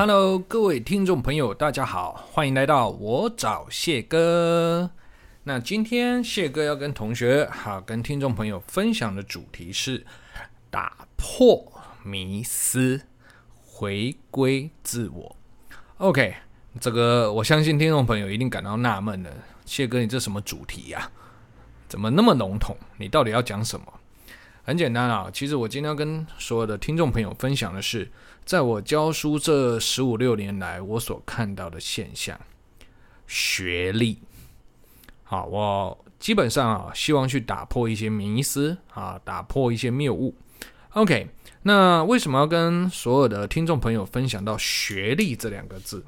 Hello，各位听众朋友，大家好，欢迎来到我找谢哥。那今天谢哥要跟同学好跟听众朋友分享的主题是打破迷思，回归自我。OK，这个我相信听众朋友一定感到纳闷了，谢哥你这什么主题呀、怎么那么笼统？你到底要讲什么？很简单啊，其实我今天要跟所有的听众朋友分享的是，在我教书这十五六年来，我所看到的现象，学历。好，我基本上啊，希望去打破一些迷思啊，打破一些谬误。OK，那为什么要跟所有的听众朋友分享到学历这两个字？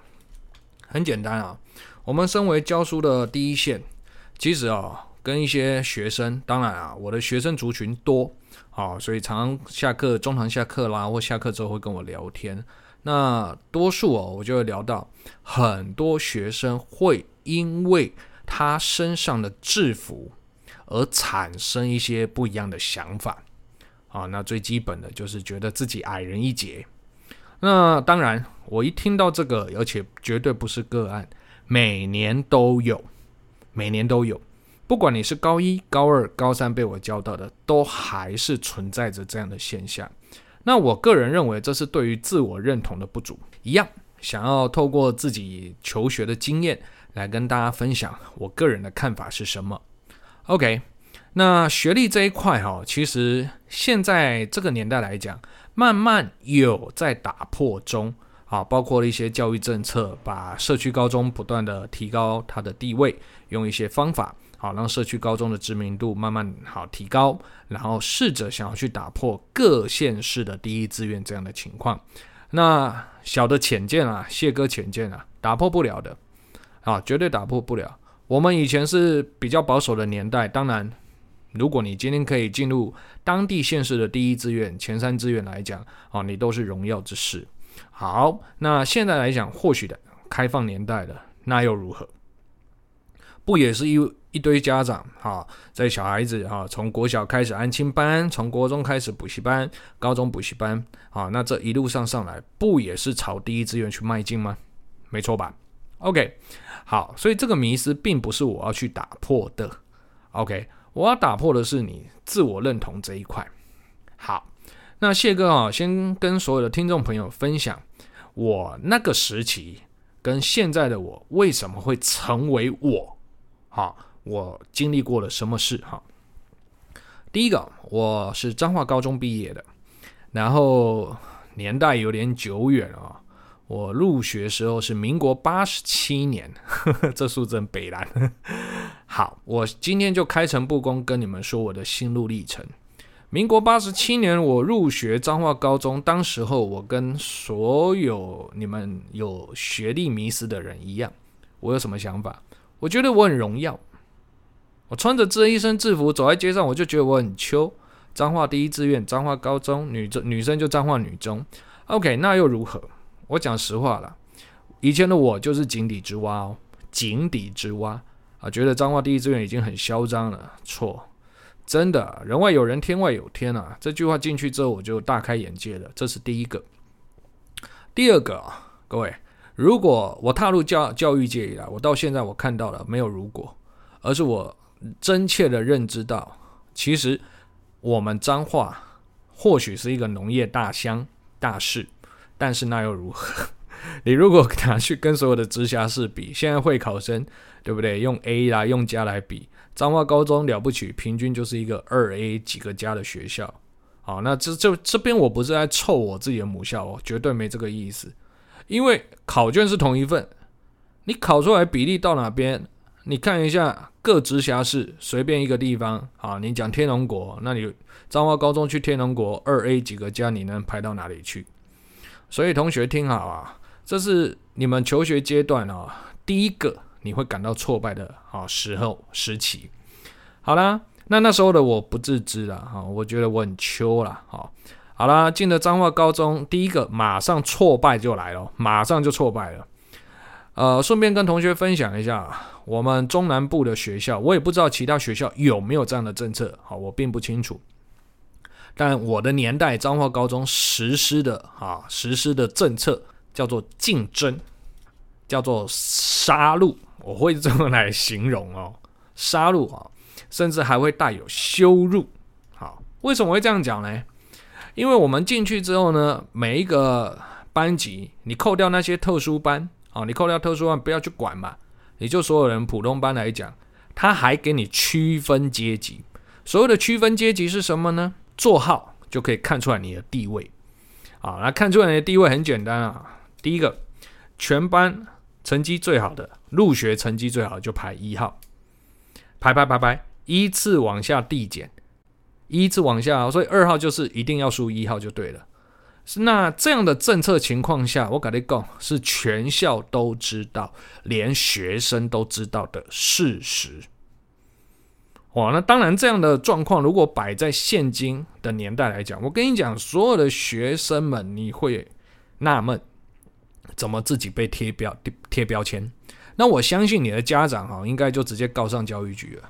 很简单啊，我们身为教书的第一线，其实啊。跟一些学生，当然啊，我的学生族群多，啊，所以常常下课、中堂下课啦，或下课之后会跟我聊天。那多数哦，我就会聊到很多学生会因为他身上的制服而产生一些不一样的想法，啊，那最基本的就是觉得自己矮人一截。那当然，我一听到这个，而且绝对不是个案，每年都有，每年都有。不管你是高一、高二、高三被我教到的，都还是存在着这样的现象。那我个人认为，这是对于自我认同的不足。一样，想要透过自己求学的经验来跟大家分享我个人的看法是什么。OK，那学历这一块哈，其实现在这个年代来讲，慢慢有在打破中啊，包括了一些教育政策，把社区高中不断的提高它的地位，用一些方法。好，让社区高中的知名度慢慢好提高，然后试着想要去打破各县市的第一志愿这样的情况。那小的浅见啊，谢哥浅见啊，打破不了的，啊，绝对打破不了。我们以前是比较保守的年代，当然，如果你今天可以进入当地县市的第一志愿、前三志愿来讲，啊，你都是荣耀之事。好，那现在来讲，或许的开放年代了，那又如何？不也是一一堆家长哈，在小孩子哈从国小开始安亲班，从国中开始补习班，高中补习班啊，那这一路上上来，不也是朝第一志愿去迈进吗？没错吧？OK，好，所以这个迷思并不是我要去打破的。OK，我要打破的是你自我认同这一块。好，那谢哥啊，先跟所有的听众朋友分享我那个时期跟现在的我为什么会成为我。好，我经历过了什么事？哈，第一个，我是彰化高中毕业的，然后年代有点久远啊。我入学时候是民国八十七年，呵呵，这数字很北烂。好，我今天就开诚布公跟你们说我的心路历程。民国八十七年，我入学彰化高中，当时候我跟所有你们有学历迷思的人一样，我有什么想法？我觉得我很荣耀，我穿着这一身制服走在街上，我就觉得我很秋。彰化第一志愿，彰化高中女中女生就彰化女中。OK，那又如何？我讲实话了，以前的我就是井底之蛙哦，井底之蛙啊，觉得彰化第一志愿已经很嚣张了。错，真的，人外有人，天外有天啊！这句话进去之后，我就大开眼界了。这是第一个。第二个啊，各位。如果我踏入教教育界以来，我到现在我看到了没有如果，而是我真切的认知到，其实我们彰化或许是一个农业大乡大市，但是那又如何？你如果拿去跟所有的直辖市比，现在会考生对不对？用 A 来用加来比，彰化高中了不起，平均就是一个二 A 几个加的学校。好，那这这这边我不是在臭我自己的母校哦，绝对没这个意思。因为考卷是同一份，你考出来比例到哪边？你看一下各直辖市，随便一个地方啊，你讲天龙国，那你彰化高中去天龙国二 A 几个加，你能排到哪里去？所以同学听好啊，这是你们求学阶段啊第一个你会感到挫败的啊时候时期。好啦，那那时候的我不自知了哈，我觉得我很秋了哈。好啦，进了彰化高中，第一个马上挫败就来了，马上就挫败了。呃，顺便跟同学分享一下，我们中南部的学校，我也不知道其他学校有没有这样的政策，好，我并不清楚。但我的年代，彰化高中实施的啊，实施的政策叫做竞争，叫做杀戮，我会这么来形容哦，杀戮啊，甚至还会带有羞辱。好，为什么会这样讲呢？因为我们进去之后呢，每一个班级，你扣掉那些特殊班，哦，你扣掉特殊班，不要去管嘛，你就所有人普通班来讲，他还给你区分阶级。所谓的区分阶级是什么呢？座号就可以看出来你的地位。啊，那看出来你的地位很简单啊。第一个，全班成绩最好的，入学成绩最好就排一号，排排排排，依次往下递减。依次往下，所以二号就是一定要输一号就对了。是那这样的政策情况下，我跟你讲，是全校都知道，连学生都知道的事实。哇，那当然这样的状况，如果摆在现今的年代来讲，我跟你讲，所有的学生们，你会纳闷，怎么自己被贴标贴标签？那我相信你的家长哈，应该就直接告上教育局了。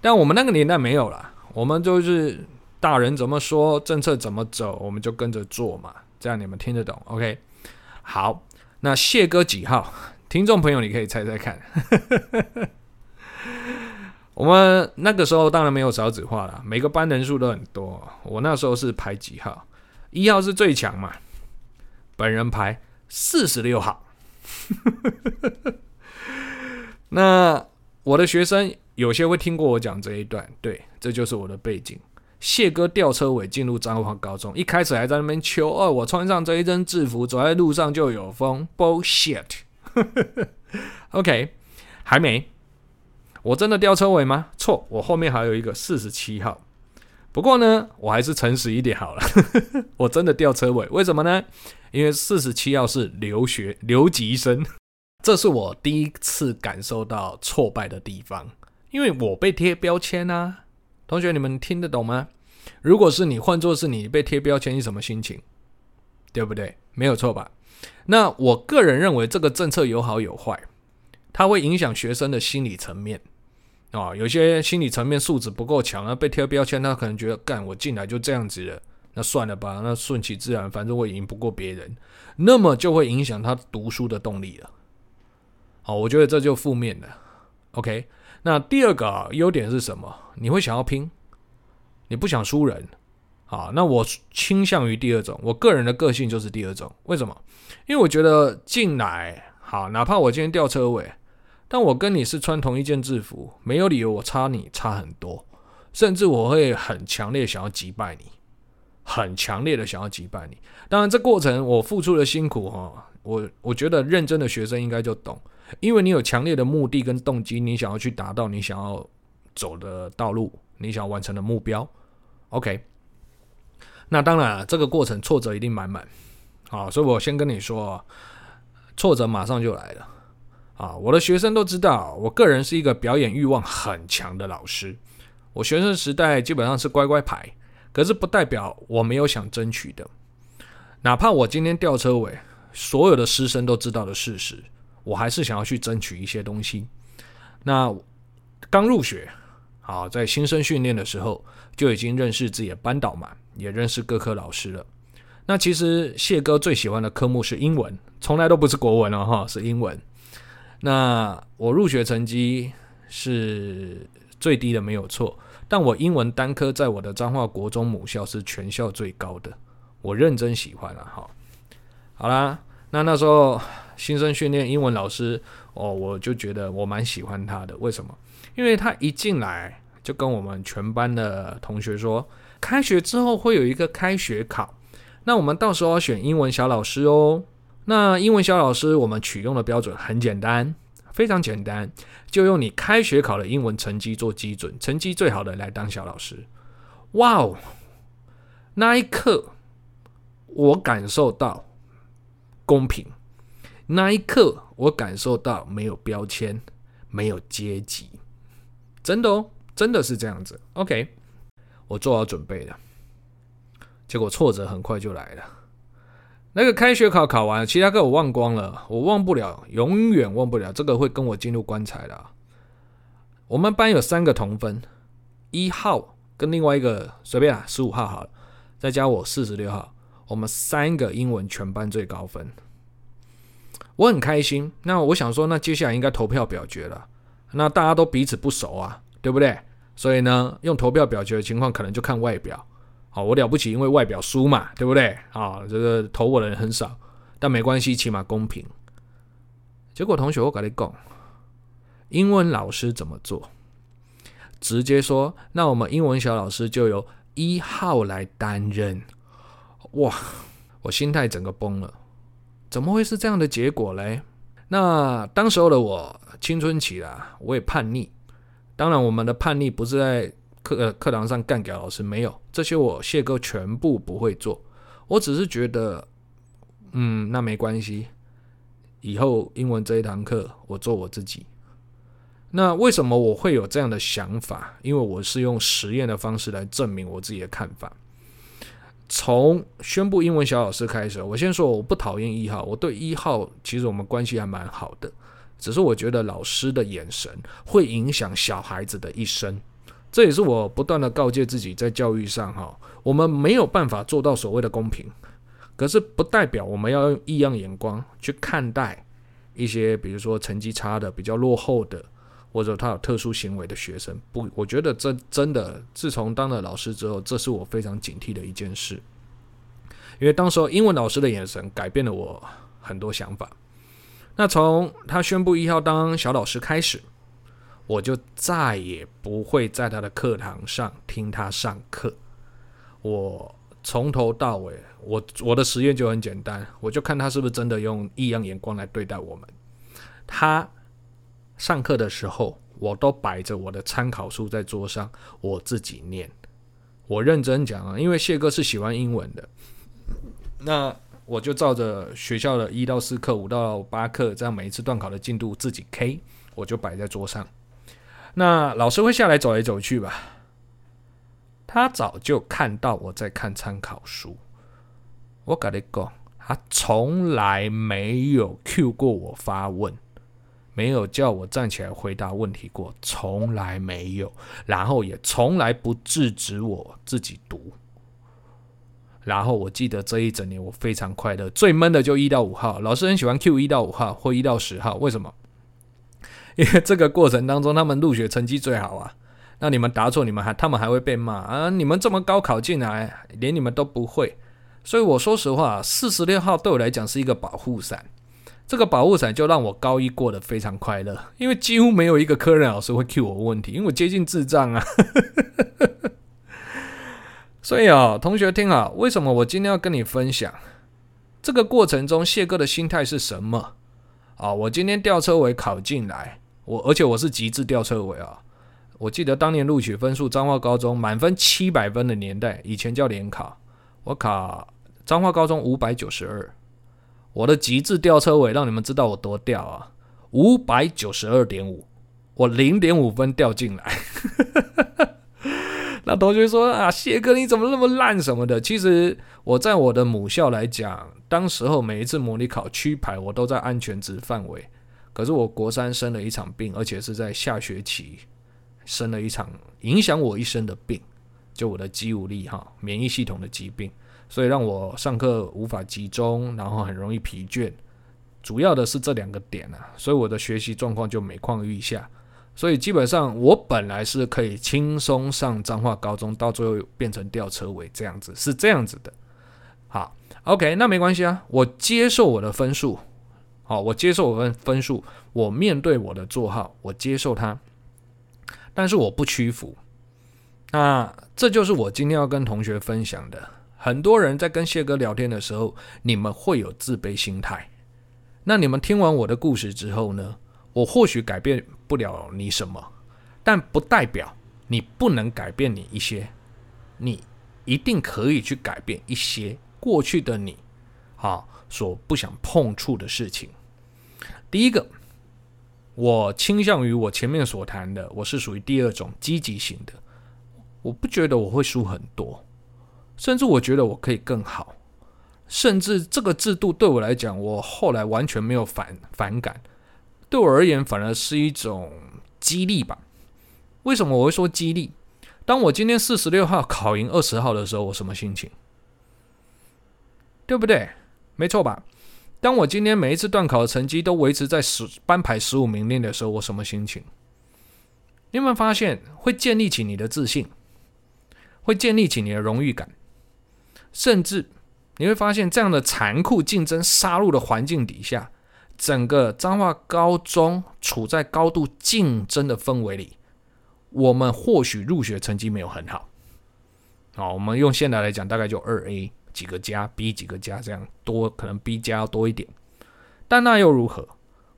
但我们那个年代没有了。我们就是大人怎么说，政策怎么走，我们就跟着做嘛，这样你们听得懂？OK？好，那谢哥几号？听众朋友，你可以猜猜看。我们那个时候当然没有少子化了，每个班人数都很多。我那时候是排几号？一号是最强嘛，本人排四十六号。那我的学生。有些会听过我讲这一段，对，这就是我的背景。谢哥吊车尾进入彰化高中，一开始还在那边求二，我穿上这一身制服，走在路上就有风。Bullshit。OK，还没，我真的吊车尾吗？错，我后面还有一个四十七号。不过呢，我还是诚实一点好了，我真的吊车尾。为什么呢？因为四十七号是留学留级生，这是我第一次感受到挫败的地方。因为我被贴标签啊，同学，你们听得懂吗？如果是你，换作是你被贴标签，是什么心情？对不对？没有错吧？那我个人认为这个政策有好有坏，它会影响学生的心理层面啊、哦。有些心理层面素质不够强啊，被贴标签，他可能觉得干我进来就这样子了，那算了吧，那顺其自然，反正我赢不过别人，那么就会影响他读书的动力了。好，我觉得这就负面的。OK。那第二个，优点是什么？你会想要拼，你不想输人，啊，那我倾向于第二种。我个人的个性就是第二种。为什么？因为我觉得进来好，哪怕我今天吊车尾，但我跟你是穿同一件制服，没有理由我差你差很多，甚至我会很强烈想要击败你，很强烈的想要击败你。当然，这过程我付出的辛苦哈，我我觉得认真的学生应该就懂。因为你有强烈的目的跟动机，你想要去达到你想要走的道路，你想要完成的目标，OK。那当然，这个过程挫折一定满满，啊，所以我先跟你说，挫折马上就来了，啊，我的学生都知道，我个人是一个表演欲望很强的老师，我学生时代基本上是乖乖牌，可是不代表我没有想争取的，哪怕我今天吊车尾，所有的师生都知道的事实。我还是想要去争取一些东西。那刚入学，好，在新生训练的时候就已经认识自己的班导嘛，也认识各科老师了。那其实谢哥最喜欢的科目是英文，从来都不是国文哦，哈，是英文。那我入学成绩是最低的，没有错。但我英文单科在我的彰化国中母校是全校最高的，我认真喜欢了，哈。好啦，那那时候。新生训练英文老师哦，我就觉得我蛮喜欢他的。为什么？因为他一进来就跟我们全班的同学说，开学之后会有一个开学考，那我们到时候要选英文小老师哦。那英文小老师我们取用的标准很简单，非常简单，就用你开学考的英文成绩做基准，成绩最好的来当小老师。哇哦，那一刻我感受到公平。那一刻，我感受到没有标签，没有阶级，真的哦，真的是这样子。OK，我做好准备了，结果挫折很快就来了。那个开学考考完，其他课我忘光了，我忘不了，永远忘不了。这个会跟我进入棺材的。啊我们班有三个同分，一号跟另外一个随便啊，十五号好了，再加我四十六号，我们三个英文全班最高分。我很开心。那我想说，那接下来应该投票表决了。那大家都彼此不熟啊，对不对？所以呢，用投票表决的情况，可能就看外表。好，我了不起，因为外表输嘛，对不对？啊，这个投我的人很少，但没关系，起码公平。结果同学，我跟你讲，英文老师怎么做？直接说，那我们英文小老师就由一号来担任。哇，我心态整个崩了，怎么会是这样的结果嘞？那当时候的我青春期啦，我也叛逆。当然，我们的叛逆不是在课课堂上干掉老师，没有这些，我谢哥全部不会做。我只是觉得，嗯，那没关系。以后英文这一堂课，我做我自己。那为什么我会有这样的想法？因为我是用实验的方式来证明我自己的看法。从宣布英文小老师开始，我先说我不讨厌一号，我对一号其实我们关系还蛮好的。只是我觉得老师的眼神会影响小孩子的一生，这也是我不断的告诫自己，在教育上哈，我们没有办法做到所谓的公平，可是不代表我们要用异样眼光去看待一些，比如说成绩差的、比较落后的，或者他有特殊行为的学生。不，我觉得这真的，自从当了老师之后，这是我非常警惕的一件事，因为当时候英文老师的眼神改变了我很多想法。那从他宣布一号当小老师开始，我就再也不会在他的课堂上听他上课。我从头到尾，我我的实验就很简单，我就看他是不是真的用异样眼光来对待我们。他上课的时候，我都摆着我的参考书在桌上，我自己念。我认真讲啊，因为谢哥是喜欢英文的。那。我就照着学校的一到四课、五到八课这样每一次段考的进度自己 K，我就摆在桌上。那老师会下来走来走去吧？他早就看到我在看参考书。我跟你讲，他从来没有 Q 过我发问，没有叫我站起来回答问题过，从来没有。然后也从来不制止我自己读。然后我记得这一整年我非常快乐，最闷的就一到五号，老师很喜欢 Q 一到五号或一到十号，为什么？因为这个过程当中他们入学成绩最好啊，那你们答错，你们还他们还会被骂啊，你们这么高考进来，连你们都不会，所以我说实话，四十六号对我来讲是一个保护伞，这个保护伞就让我高一过得非常快乐，因为几乎没有一个科任老师会 Q 我问题，因为我接近智障啊。所以啊，同学听好，为什么我今天要跟你分享这个过程中谢哥的心态是什么啊？我今天吊车尾考进来，我而且我是极致吊车尾啊！我记得当年录取分数，彰化高中满分七百分的年代，以前叫联考，我考彰化高中五百九十二，我的极致吊车尾让你们知道我多吊啊！五百九十二点五，我零点五分掉进来。那同学说啊，谢哥你怎么那么烂什么的？其实我在我的母校来讲，当时候每一次模拟考区排我都在安全值范围。可是我国三生了一场病，而且是在下学期生了一场影响我一生的病，就我的肌无力哈，免疫系统的疾病，所以让我上课无法集中，然后很容易疲倦。主要的是这两个点啊，所以我的学习状况就每况愈下。所以基本上，我本来是可以轻松上彰化高中，到最后变成吊车尾这样子，是这样子的。好，OK，那没关系啊，我接受我的分数，好，我接受我的分数，我面对我的座号，我接受它，但是我不屈服。那这就是我今天要跟同学分享的。很多人在跟谢哥聊天的时候，你们会有自卑心态。那你们听完我的故事之后呢？我或许改变不了你什么，但不代表你不能改变你一些，你一定可以去改变一些过去的你，啊，所不想碰触的事情。第一个，我倾向于我前面所谈的，我是属于第二种积极型的，我不觉得我会输很多，甚至我觉得我可以更好，甚至这个制度对我来讲，我后来完全没有反反感。对我而言，反而是一种激励吧。为什么我会说激励？当我今天四十六号考赢二十号的时候，我什么心情？对不对？没错吧？当我今天每一次段考的成绩都维持在十班排十五名内的时候，我什么心情？你有没有发现会建立起你的自信，会建立起你的荣誉感，甚至你会发现这样的残酷竞争、杀戮的环境底下，整个彰化高中处在高度竞争的氛围里，我们或许入学成绩没有很好，好，我们用现在来讲，大概就二 A。几个加 B 几个加这样多，可能 B 加要多一点，但那又如何？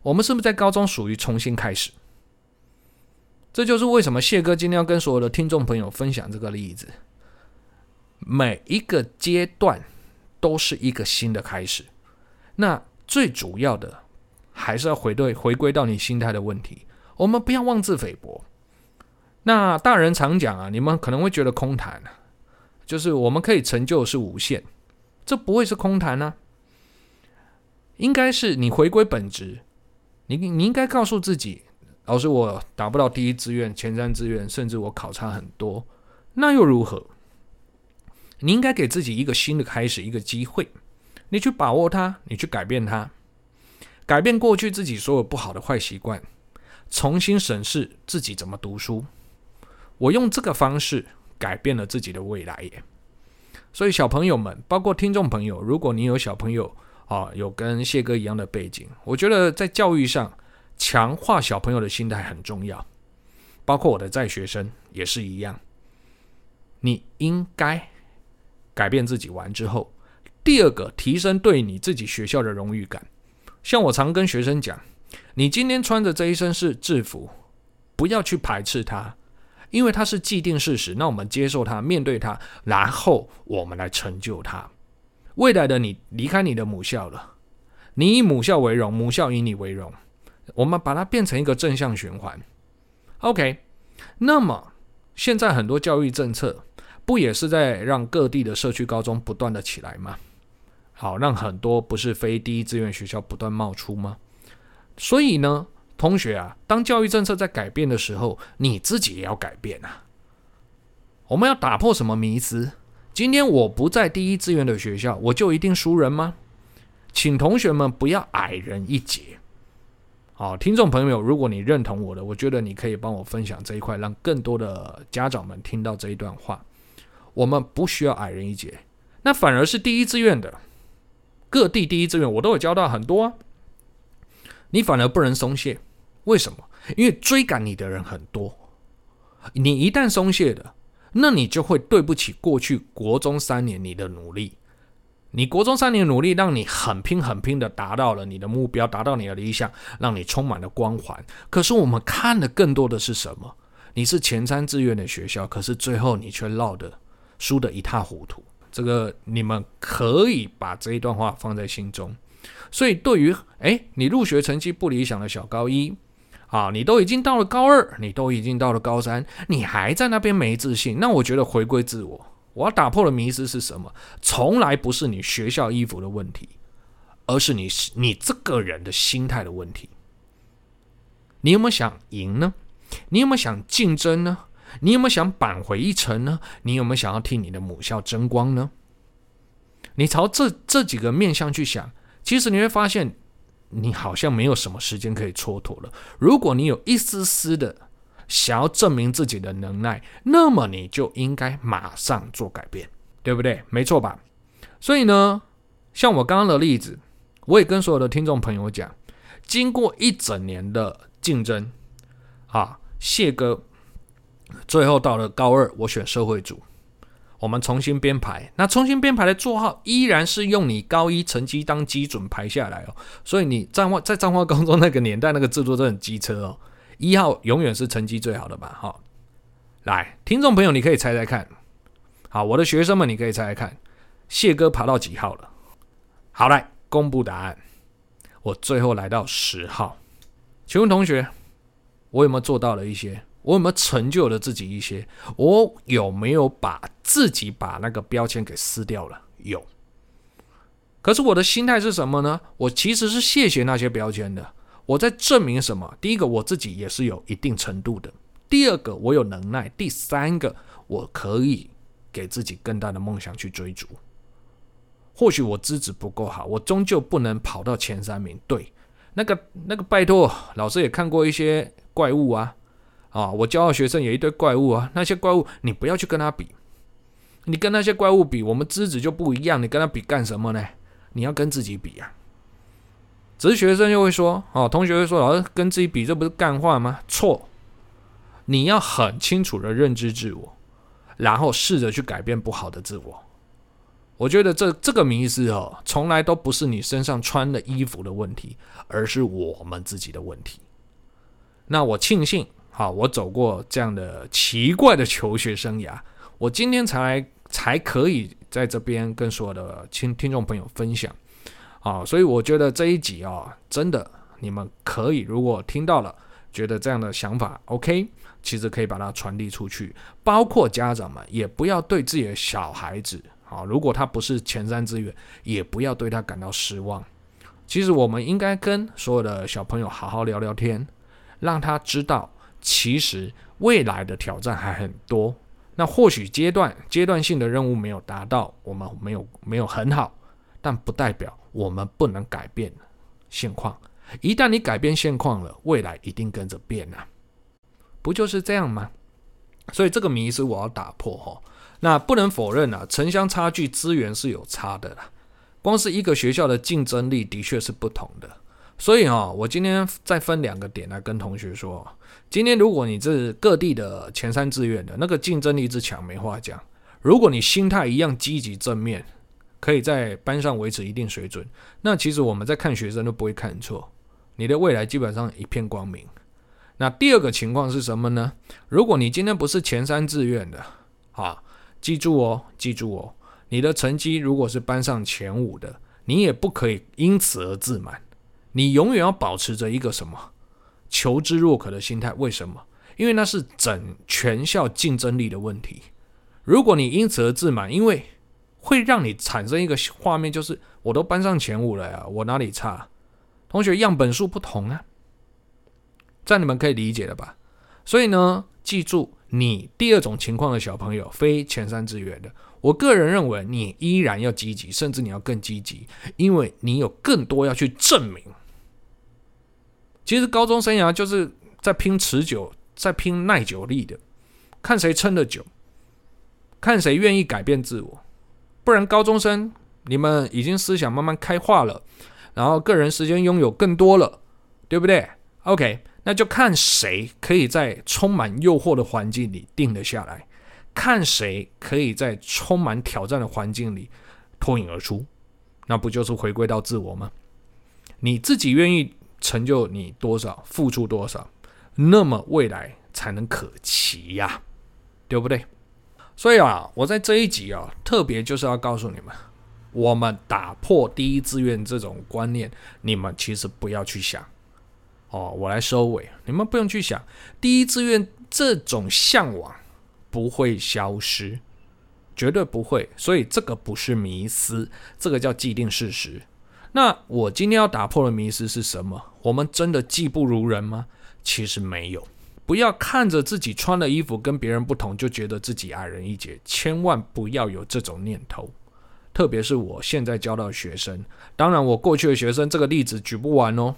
我们是不是在高中属于重新开始？这就是为什么谢哥今天要跟所有的听众朋友分享这个例子。每一个阶段都是一个新的开始。那最主要的还是要回对回归到你心态的问题。我们不要妄自菲薄。那大人常讲啊，你们可能会觉得空谈。就是我们可以成就是无限，这不会是空谈呢、啊。应该是你回归本质，你你应该告诉自己，老师我达不到第一志愿、前三志愿，甚至我考差很多，那又如何？你应该给自己一个新的开始，一个机会，你去把握它，你去改变它，改变过去自己所有不好的坏习惯，重新审视自己怎么读书。我用这个方式。改变了自己的未来耶，所以小朋友们，包括听众朋友，如果你有小朋友啊，有跟谢哥一样的背景，我觉得在教育上强化小朋友的心态很重要。包括我的在学生也是一样，你应该改变自己完之后，第二个提升对你自己学校的荣誉感。像我常跟学生讲，你今天穿着这一身是制服，不要去排斥它。因为它是既定事实，那我们接受它，面对它，然后我们来成就它。未来的你离开你的母校了，你以母校为荣，母校以你为荣，我们把它变成一个正向循环。OK，那么现在很多教育政策不也是在让各地的社区高中不断的起来吗？好，让很多不是非第一志愿学校不断冒出吗？所以呢？同学啊，当教育政策在改变的时候，你自己也要改变啊。我们要打破什么迷思？今天我不在第一志愿的学校，我就一定输人吗？请同学们不要矮人一截。好，听众朋友，如果你认同我的，我觉得你可以帮我分享这一块，让更多的家长们听到这一段话。我们不需要矮人一截，那反而是第一志愿的各地第一志愿，我都有教到很多啊。你反而不能松懈。为什么？因为追赶你的人很多，你一旦松懈了，那你就会对不起过去国中三年你的努力。你国中三年努力，让你很拼很拼的达到了你的目标，达到你的理想，让你充满了光环。可是我们看的更多的是什么？你是前三志愿的学校，可是最后你却落得输得一塌糊涂。这个你们可以把这一段话放在心中。所以对于诶，你入学成绩不理想的小高一。啊，你都已经到了高二，你都已经到了高三，你还在那边没自信？那我觉得回归自我，我要打破的迷思是什么？从来不是你学校衣服的问题，而是你你这个人的心态的问题。你有没有想赢呢？你有没有想竞争呢？你有没有想扳回一城呢？你有没有想要替你的母校争光呢？你朝这这几个面向去想，其实你会发现。你好像没有什么时间可以蹉跎了。如果你有一丝丝的想要证明自己的能耐，那么你就应该马上做改变，对不对？没错吧？所以呢，像我刚刚的例子，我也跟所有的听众朋友讲，经过一整年的竞争，啊，谢哥最后到了高二，我选社会组。我们重新编排，那重新编排的座号依然是用你高一成绩当基准排下来哦。所以你彰化在彰化高中那个年代那个制度真的很机车哦。一号永远是成绩最好的吧？哈，来，听众朋友，你可以猜猜看。好，我的学生们，你可以猜猜看，谢哥爬到几号了？好，来公布答案。我最后来到十号。请问同学，我有没有做到了一些？我有没有成就了自己一些？我有没有把自己把那个标签给撕掉了？有。可是我的心态是什么呢？我其实是谢谢那些标签的。我在证明什么？第一个，我自己也是有一定程度的；第二个，我有能耐；第三个，我可以给自己更大的梦想去追逐。或许我资质不够好，我终究不能跑到前三名。对，那个那个，拜托，老师也看过一些怪物啊，啊，我教的学生有一堆怪物啊，那些怪物你不要去跟他比，你跟那些怪物比，我们资质就不一样，你跟他比干什么呢？你要跟自己比啊。只是学生就会说，哦，同学会说，老师跟自己比，这不是干话吗？错，你要很清楚的认知自我，然后试着去改变不好的自我。我觉得这这个迷思哦，从来都不是你身上穿的衣服的问题，而是我们自己的问题。那我庆幸，好，我走过这样的奇怪的求学生涯，我今天才才可以在这边跟所有的听听众朋友分享。啊，所以我觉得这一集啊，真的你们可以，如果听到了，觉得这样的想法 OK，其实可以把它传递出去。包括家长们也不要对自己的小孩子，啊，如果他不是前三志愿，也不要对他感到失望。其实我们应该跟所有的小朋友好好聊聊天，让他知道，其实未来的挑战还很多。那或许阶段阶段性的任务没有达到，我们没有没有很好，但不代表。我们不能改变现况，一旦你改变现况了，未来一定跟着变啊，不就是这样吗？所以这个迷思我要打破哈。那不能否认啊，城乡差距资源是有差的啦。光是一个学校的竞争力的确是不同的。所以哈，我今天再分两个点来跟同学说，今天如果你是各地的前三志愿的那个竞争力之强，没话讲。如果你心态一样积极正面。可以在班上维持一定水准，那其实我们在看学生都不会看错，你的未来基本上一片光明。那第二个情况是什么呢？如果你今天不是前三志愿的，啊，记住哦，记住哦，你的成绩如果是班上前五的，你也不可以因此而自满，你永远要保持着一个什么求知若渴的心态。为什么？因为那是整全校竞争力的问题。如果你因此而自满，因为会让你产生一个画面，就是我都班上前五了呀，我哪里差？同学样本数不同啊，这样你们可以理解了吧？所以呢，记住，你第二种情况的小朋友，非前三志愿的，我个人认为你依然要积极，甚至你要更积极，因为你有更多要去证明。其实高中生涯就是在拼持久，在拼耐久力的，看谁撑得久，看谁愿意改变自我。不然，高中生你们已经思想慢慢开化了，然后个人时间拥有更多了，对不对？OK，那就看谁可以在充满诱惑的环境里定得下来，看谁可以在充满挑战的环境里脱颖而出，那不就是回归到自我吗？你自己愿意成就你多少，付出多少，那么未来才能可期呀，对不对？所以啊，我在这一集啊，特别就是要告诉你们，我们打破第一志愿这种观念，你们其实不要去想。哦，我来收尾，你们不用去想，第一志愿这种向往不会消失，绝对不会。所以这个不是迷思，这个叫既定事实。那我今天要打破的迷思是什么？我们真的技不如人吗？其实没有。不要看着自己穿的衣服跟别人不同，就觉得自己矮人一截，千万不要有这种念头。特别是我现在教到的学生，当然我过去的学生这个例子举不完哦，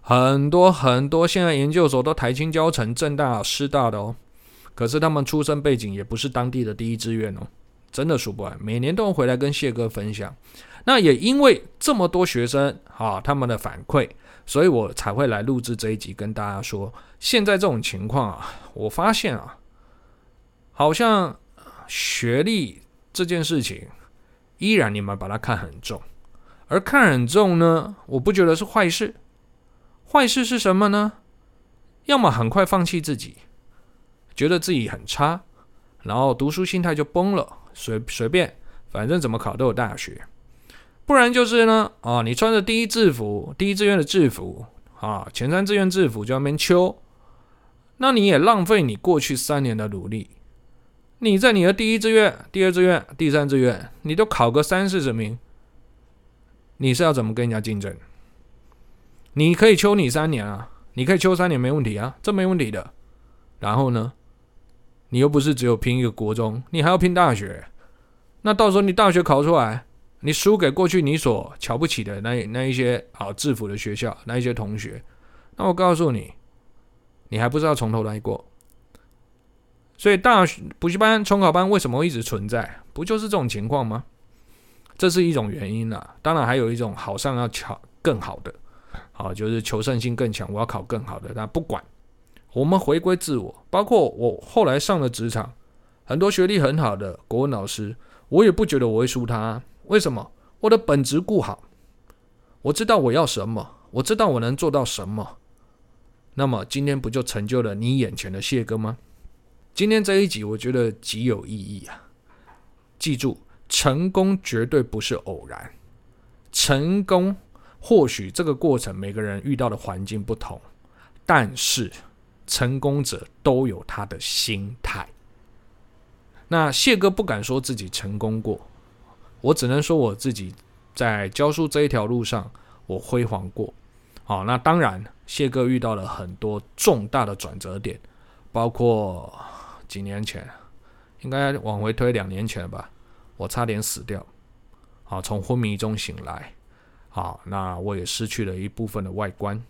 很多很多现在研究所都台清教成政大师大的哦，可是他们出身背景也不是当地的第一志愿哦，真的数不完，每年都会回来跟谢哥分享。那也因为这么多学生啊，他们的反馈。所以我才会来录制这一集，跟大家说，现在这种情况啊，我发现啊，好像学历这件事情，依然你们把它看很重，而看很重呢，我不觉得是坏事。坏事是什么呢？要么很快放弃自己，觉得自己很差，然后读书心态就崩了，随随便，反正怎么考都有大学。不然就是呢，啊，你穿着第一制服，第一志愿的制服，啊，前三志愿制服就要面秋，那你也浪费你过去三年的努力。你在你的第一志愿、第二志愿、第三志愿，你都考个三四十名，你是要怎么跟人家竞争？你可以秋你三年啊，你可以秋三年没问题啊，这没问题的。然后呢，你又不是只有拼一个国中，你还要拼大学，那到时候你大学考出来。你输给过去你所瞧不起的那那一些好制服的学校那一些同学，那我告诉你，你还不知道从头来过。所以大学补习班、重考班为什么会一直存在？不就是这种情况吗？这是一种原因啦、啊。当然还有一种好上要考更好的，好就是求胜心更强，我要考更好的。但不管，我们回归自我，包括我后来上了职场，很多学历很好的国文老师，我也不觉得我会输他、为什么？我的本职顾好，我知道我要什么，我知道我能做到什么。那么今天不就成就了你眼前的谢哥吗？今天这一集我觉得极有意义啊！记住，成功绝对不是偶然。成功或许这个过程每个人遇到的环境不同，但是成功者都有他的心态。那谢哥不敢说自己成功过，我只能说我自己在教书这一条路上我辉煌过。好，那当然，谢哥遇到了很多重大的转折点，包括。几年前，应该往回推两年前吧，我差点死掉，好，从昏迷中醒来，好，那我也失去了一部分的外观，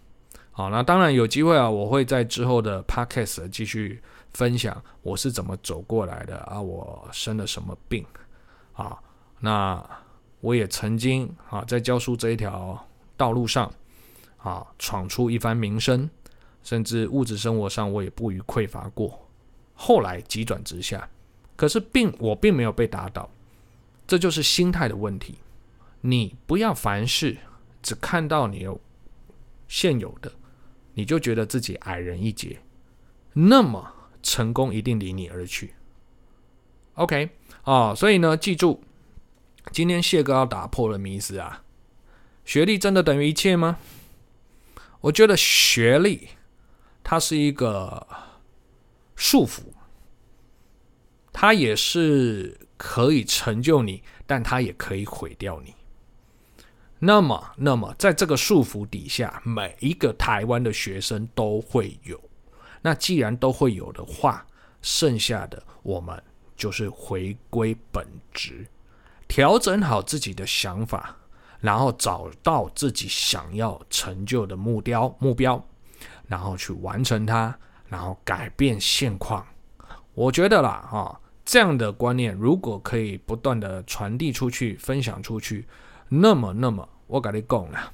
好，那当然有机会啊，我会在之后的 podcast 继续分享我是怎么走过来的啊，我生了什么病，啊，那我也曾经啊在教书这一条道路上啊闯出一番名声，甚至物质生活上我也不虞匮乏过。后来急转直下，可是并我并没有被打倒，这就是心态的问题。你不要凡事只看到你有现有的，你就觉得自己矮人一截，那么成功一定离你而去。OK 啊，所以呢，记住，今天谢哥要打破了迷思啊，学历真的等于一切吗？我觉得学历它是一个。束缚，它也是可以成就你，但它也可以毁掉你。那么，那么在这个束缚底下，每一个台湾的学生都会有。那既然都会有的话，剩下的我们就是回归本质，调整好自己的想法，然后找到自己想要成就的目标目标，然后去完成它。然后改变现况，我觉得啦，哈，这样的观念如果可以不断的传递出去、分享出去，那么，那么我跟你讲了，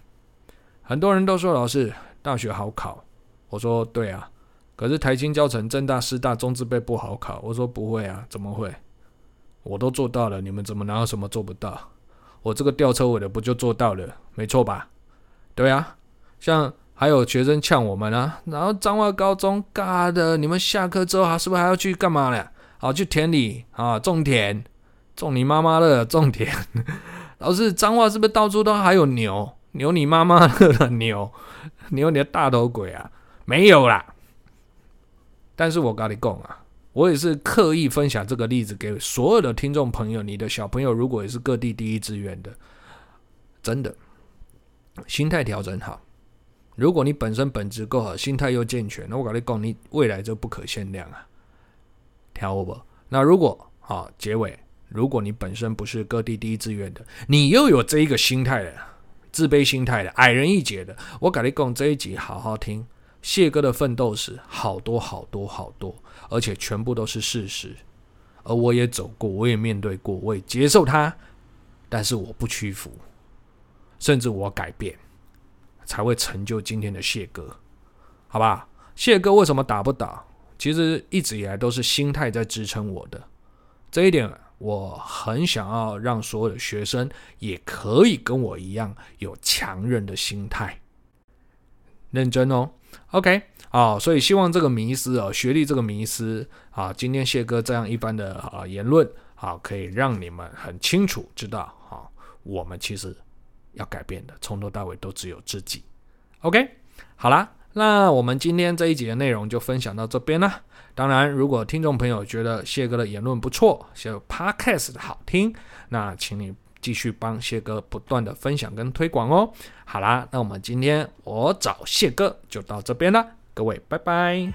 很多人都说老师大学好考，我说对啊，可是台经交成政大师大中字辈不好考，我说不会啊，怎么会？我都做到了，你们怎么哪有什么做不到？我这个吊车尾的不就做到了，没错吧？对啊，像。还有学生呛我们啊，然后彰化高中嘎的，你们下课之后还是不是还要去干嘛呢？好，去田里啊种田，种你妈妈的种田。老师，彰化是不是到处都还有牛？牛你妈妈的牛，牛你的大头鬼啊？没有啦。但是我跟你讲啊，我也是刻意分享这个例子给所有的听众朋友。你的小朋友如果也是各地第一志愿的，真的心态调整好。如果你本身本质够好，心态又健全，那我跟你讲，你未来就不可限量啊！听我不？那如果好结尾，如果你本身不是各地第一志愿的，你又有这一个心态的自卑心态的矮人一截的，我跟你讲这一集好好听，谢哥的奋斗史好多好多好多，而且全部都是事实，而我也走过，我也面对过，我也接受它，但是我不屈服，甚至我改变。才会成就今天的谢哥，好吧？谢哥为什么打不倒？其实一直以来都是心态在支撑我的。这一点我很想要让所有的学生也可以跟我一样有强韧的心态。认真哦，OK 啊，所以希望这个迷思啊，学历这个迷思啊，今天谢哥这样一般的啊言论啊，可以让你们很清楚知道啊，我们其实。要改变的，从头到尾都只有自己。OK，好啦，那我们今天这一集的内容就分享到这边啦。当然，如果听众朋友觉得谢哥的言论不错，谢 Podcast 好听，那请你继续帮谢哥不断的分享跟推广哦。好啦，那我们今天我找谢哥就到这边了，各位拜拜。